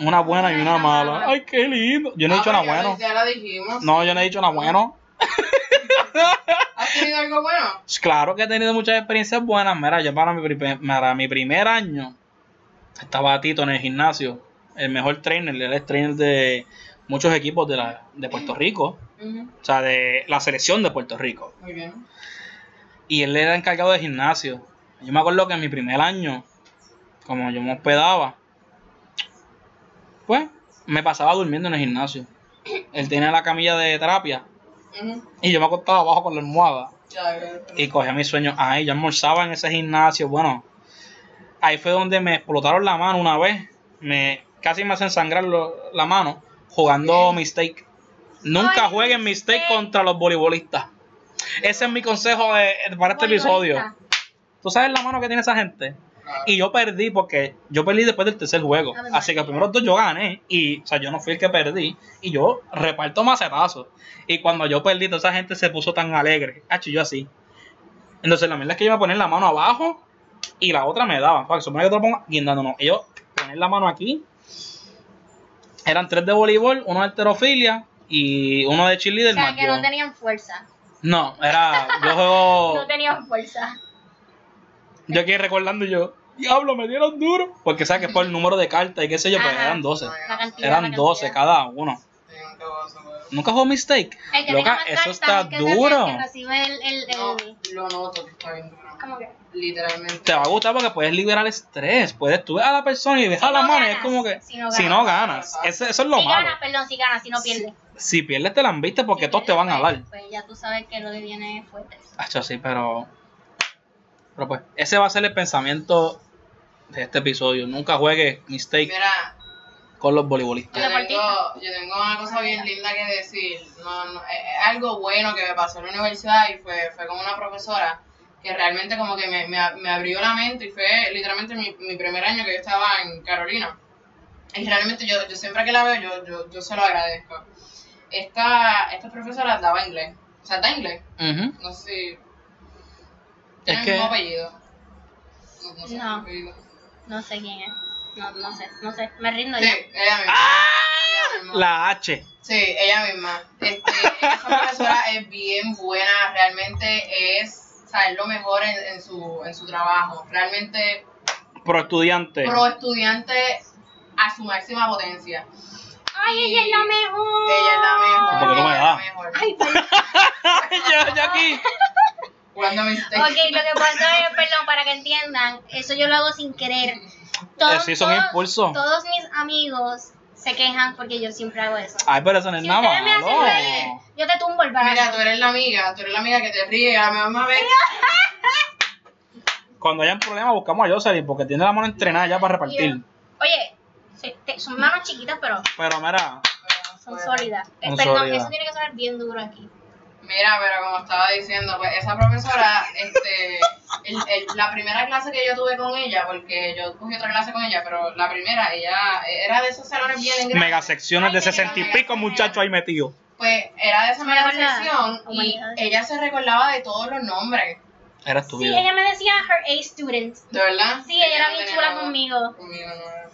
Una buena y una mala. Ay, qué lindo. Yo no he dicho Ah, nada pero ya- bueno. Ya la dijimos. No, yo no he dicho nada bueno. ¿Has tenido algo bueno? Claro que he tenido muchas experiencias buenas. Mira, yo para mi, primer- para mi primer año estaba Tito en el gimnasio. El mejor trainer. Él es trainer de muchos equipos de, la, de Puerto Rico. O sea, de la selección de Puerto Rico. Muy bien. Y él era encargado de gimnasio. Yo me acuerdo que en mi primer año, como yo me hospedaba, pues me pasaba durmiendo en el gimnasio. Él tenía la camilla de terapia y yo me acostaba abajo con la almohada y cogía mis sueños ahí. Yo almorzaba en ese gimnasio. Bueno, ahí fue donde me explotaron la mano una vez. Me casi me hacen sangrar lo- la mano jugando mistake. Nunca Ay, jueguen mistake mistake. contra los voleibolistas. Ese es mi consejo de- para este episodio. ¿Tú sabes la mano que tiene esa gente? Claro. Y yo perdí porque yo perdí después del tercer juego. Ave Así que los primeros dos yo gané. Y, o sea, yo no fui el que perdí. Y yo reparto macetazos. Y cuando yo perdí, toda esa gente se puso tan alegre. Hacho, yo así. Entonces, la verdad es que yo me ponía la mano abajo y la otra me daba. Para que supone que te lo ponga guindando. No, ellos ponen la mano aquí. Eran tres de voleibol, uno de alterofilia y uno de O cheerleader sea, más que yo. no tenían fuerza. No, era. Yo juego. No tenían fuerza. Yo aquí recordando y yo, diablo, me dieron duro. Porque sabes que por el número de cartas y qué sé yo, pues Ajá. eran 12. La cantidad, Eran la 12 cantidad. cada uno. Sí, nunca jugó Mistake. El que Loca, eso está duro. el que recibe el, el, el- No, lo noto que está bien duro. ¿Cómo que? Literalmente. Te va a gustar porque puedes liberar estrés. Puedes tú ver a la persona y dejar Si la no mano y es como que. si no Si ganas. no ganas. Eso, eso es lo si malo. ganas, perdón, si ganas, si no pierdes. Si pierdes, te la viste porque Si todos te van a pierdes, dar. Pues, pues ya tú sabes que lo que viene es fuerte. Hacho, sí, pero. Pero pues, ese va a ser el pensamiento de este episodio. Nunca juegues Mistake Mira, con los voleibolistas. yo tengo, yo tengo una cosa bien linda que decir. No, no, es es algo bueno que me pasó en la universidad y fue, fue con una profesora que realmente como que me, me, me abrió la mente y fue literalmente mi, mi primer año que yo estaba en Carolina. Y realmente yo, yo siempre que la veo, yo, yo, yo se lo agradezco. Esta, esta profesora daba inglés. O sea, da inglés. Ujú. No sé si... Es que. mismo apellido. No, no sé No. el apellido. No sé quién es. No, no sé, no sé. Me rindo Sí, ya. ella misma. ¡Ah! Ella misma. La H. Sí, ella misma. Este, esa profesora es bien buena, realmente es, sea, es lo mejor en, en su, en su trabajo. Realmente Pro estudiante. pro estudiante a su máxima potencia. Ay, ella es la mejor. Ella es la mejor. ¿Por qué tú me mejor. Ay, perdón. yo, yo aquí. Jugando mistake. Ok, lo que pasa es, perdón, para que entiendan, eso yo lo hago sin querer. Todos, Eh, sí, son todos- impulsos. Todos mis amigos se quejan porque yo siempre hago eso. Ay, pero eso no es Si nada me hacen malo. reír, yo te tumbo el brazo. Mira, tú eres la amiga, tú eres la amiga que te ríe a la misma vez. Cuando hayan problemas buscamos a Jocelyn porque tiene la mano entrenada ya para repartir. Oye, sí, te- son manos chiquitas, pero Pero mira, son sólidas. Eh, Son perdón, sólidas. eso tiene que sonar bien duro aquí. Mira, pero como estaba diciendo, pues esa profesora, este, el- el- la primera clase que yo tuve con ella, porque yo cogí otra clase con ella, pero la primera, ella era de esos salones bien grandes. mega secciones de sesenta y pico muchachos ahí metidos. Pues era de esa mega sección y ella se recordaba de todos los nombres, Era Sí, estúpido. ella me decía her A student. ¿de verdad? Sí, ella era bien chula conmigo. Conmigo no era.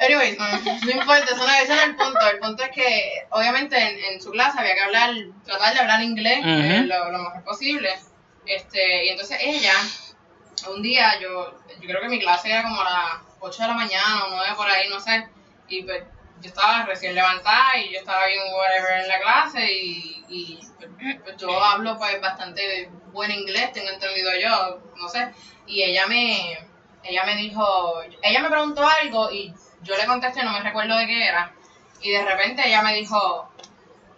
Anyways, no, no importa, eso no, ese no es el punto. El punto es que, obviamente, en, en su clase había que hablar, tratar de hablar inglés eh, lo, lo mejor posible. Este, y entonces ella, un día, yo, yo creo que mi clase era como a las 8 de la mañana o 9 por ahí, no sé. Y pues yo estaba recién levantada y yo estaba bien whatever en la clase y, y pues, pues, yo hablo pues bastante buen inglés, tengo entendido yo, no sé. Y ella me, ella me dijo, ella me preguntó algo y yo le contesté, no me recuerdo de qué era. Y de repente ella me dijo,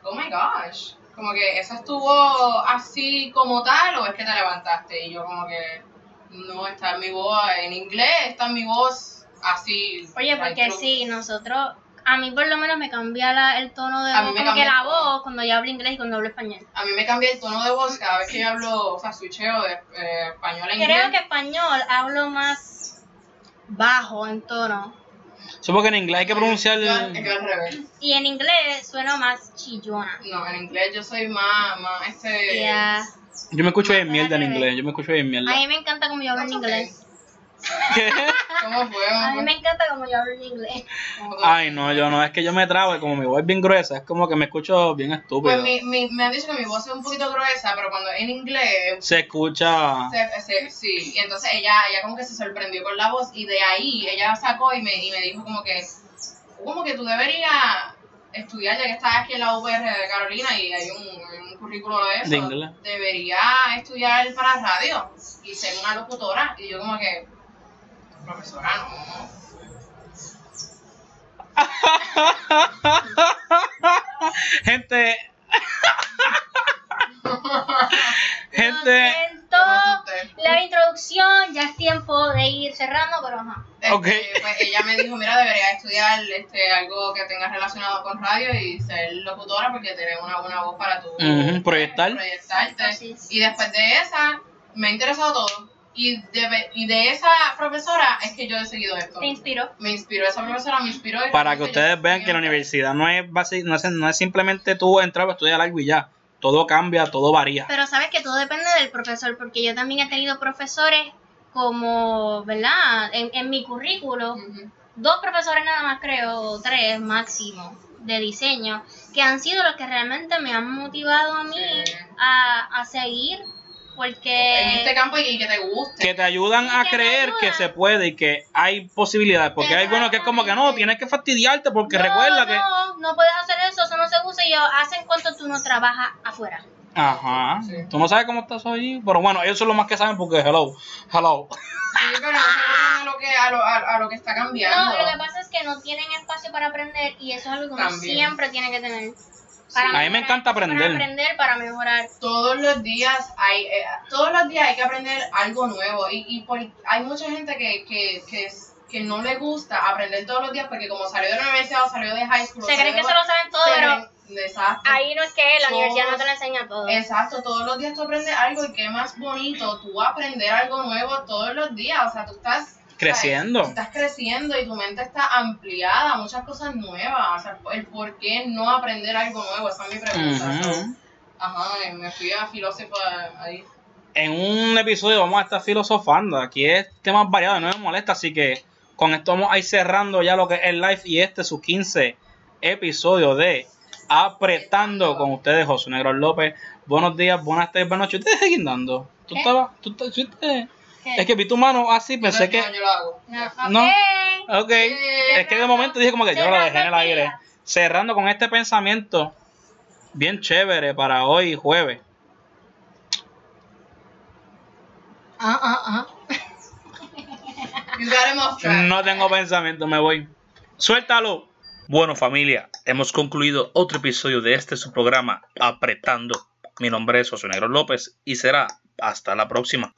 oh my gosh, como que eso estuvo así como tal o es que te levantaste. Y yo como que, no, está en mi voz en inglés, está en mi voz así. Oye, porque sí, nosotros, a mí por lo menos me cambia la- el tono de A voz, como que la voz cuando yo hablo inglés y cuando hablo español. A mí me cambia el tono de voz cada vez que yo hablo, o sea, switcheo de eh, español a inglés. Creo que español hablo más bajo en tono Supongo que en inglés hay que pronunciar. Yo, yo al revés. y en inglés sueno más chillona. No, en inglés yo soy más, más este... Yeah. Yo me escucho bien mierda en inglés. Yo me escucho bien A mierda. mí me encanta como yo hablo en inglés. ¿Qué? ¿Cómo fue? A ¿Cómo mí me encanta como yo hablo en inglés. Ay, no, yo no. Es que yo me trabo y como mi voz es bien gruesa, es como que me escucho bien estúpido. Pues mi, mi, me han dicho que mi voz es un poquito gruesa, pero cuando en inglés Se escucha. Se- se- sí, y entonces ella, ella como que se sorprendió con la voz y de ahí ella sacó y me, y me dijo como que, como que tú deberías estudiar, ya que estás aquí en la UPR de Carolina y hay un, un currículo de eso, De inglés. deberías estudiar para radio y ser una locutora. Y yo como que, profesora, no. Gente. Lo Gente. La introducción, ya es tiempo de ir cerrando, pero ajá. Este, Ok. Pues ella me dijo, mira, deberías estudiar este, algo que tenga relacionado con radio y ser locutora porque tienes una buena voz para tu Ujú, proyectar. proyectarte. Sí, sí. Y después de esa, me ha interesado todo. Y de, y de esa profesora es que yo he seguido esto. Te inspiró. Me inspiró esa profesora, me inspiró. Para que ustedes vean que la universidad no es, basi- no es, no es simplemente tú entrar a estudiar algo y ya. Todo cambia, todo varía. Pero sabes que todo depende del profesor, porque yo también he tenido profesores como, ¿verdad? En, en mi currículo, dos profesores nada más creo, o tres máximo, de diseño, que han sido los que realmente me han motivado a mí Sí. a, a seguir, porque... En este campo y, y que te guste. Que te ayudan a que creer que se puede y que hay posibilidades. Porque hay algunos que es como que no, tienes que fastidiarte porque no, recuerda que. No, no puedes hacer eso, eso no se usa y yo, hacen cuanto tú no trabajas afuera. Ajá. Sí. Tú no sabes cómo estás ahí. Pero bueno, ellos son los más que saben porque hello. Hello. Sí, pero a lo que, a lo, a, a lo que está cambiando. No, lo que pasa es que no tienen espacio para aprender y eso es algo que uno siempre tiene que tener. A mí me encanta Para aprender. aprender, para mejorar. todos los días hay eh, todos los días hay que aprender algo nuevo y, y por- hay mucha gente que, que, que, que no le gusta aprender todos los días porque como salió de la universidad o salió de high school Se creen que se lo saben todo, pero exacto ahí no es que la Todos- universidad no te lo enseña todo. exacto todos los días tú aprendes algo y qué más bonito tú aprender algo nuevo todos los días o sea tú estás Creciendo. estás creciendo y tu mente está ampliada muchas cosas nuevas o sea el por qué no aprender algo nuevo esa es mi pregunta Ujú. so, ajá me- fui a filósofo ahí En un episodio vamos a estar filosofando. Aquí es temas variados, no me molesta. Así que con esto vamos a ir cerrando ya lo que es el live y este su 15 episodio de Apretando con ustedes, José Negro López. Buenos días, buenas tardes, buenas noches. ¿Ustedes siguen dando? ¿Tú estabas? ¿Tú, estás- sí, Es que vi tu mano así, pensé que... yo, yo lo hago No, ok. Ok. Es que de momento dije como que yo lo dejé en el aire. Cerrando con este pensamiento bien chévere para hoy jueves. Ah, ah, ah. No tengo pensamiento, me voy. Suéltalo. Bueno familia, hemos concluido otro episodio de este su programa Apretando. Mi nombre es José Negro López y será hasta la próxima.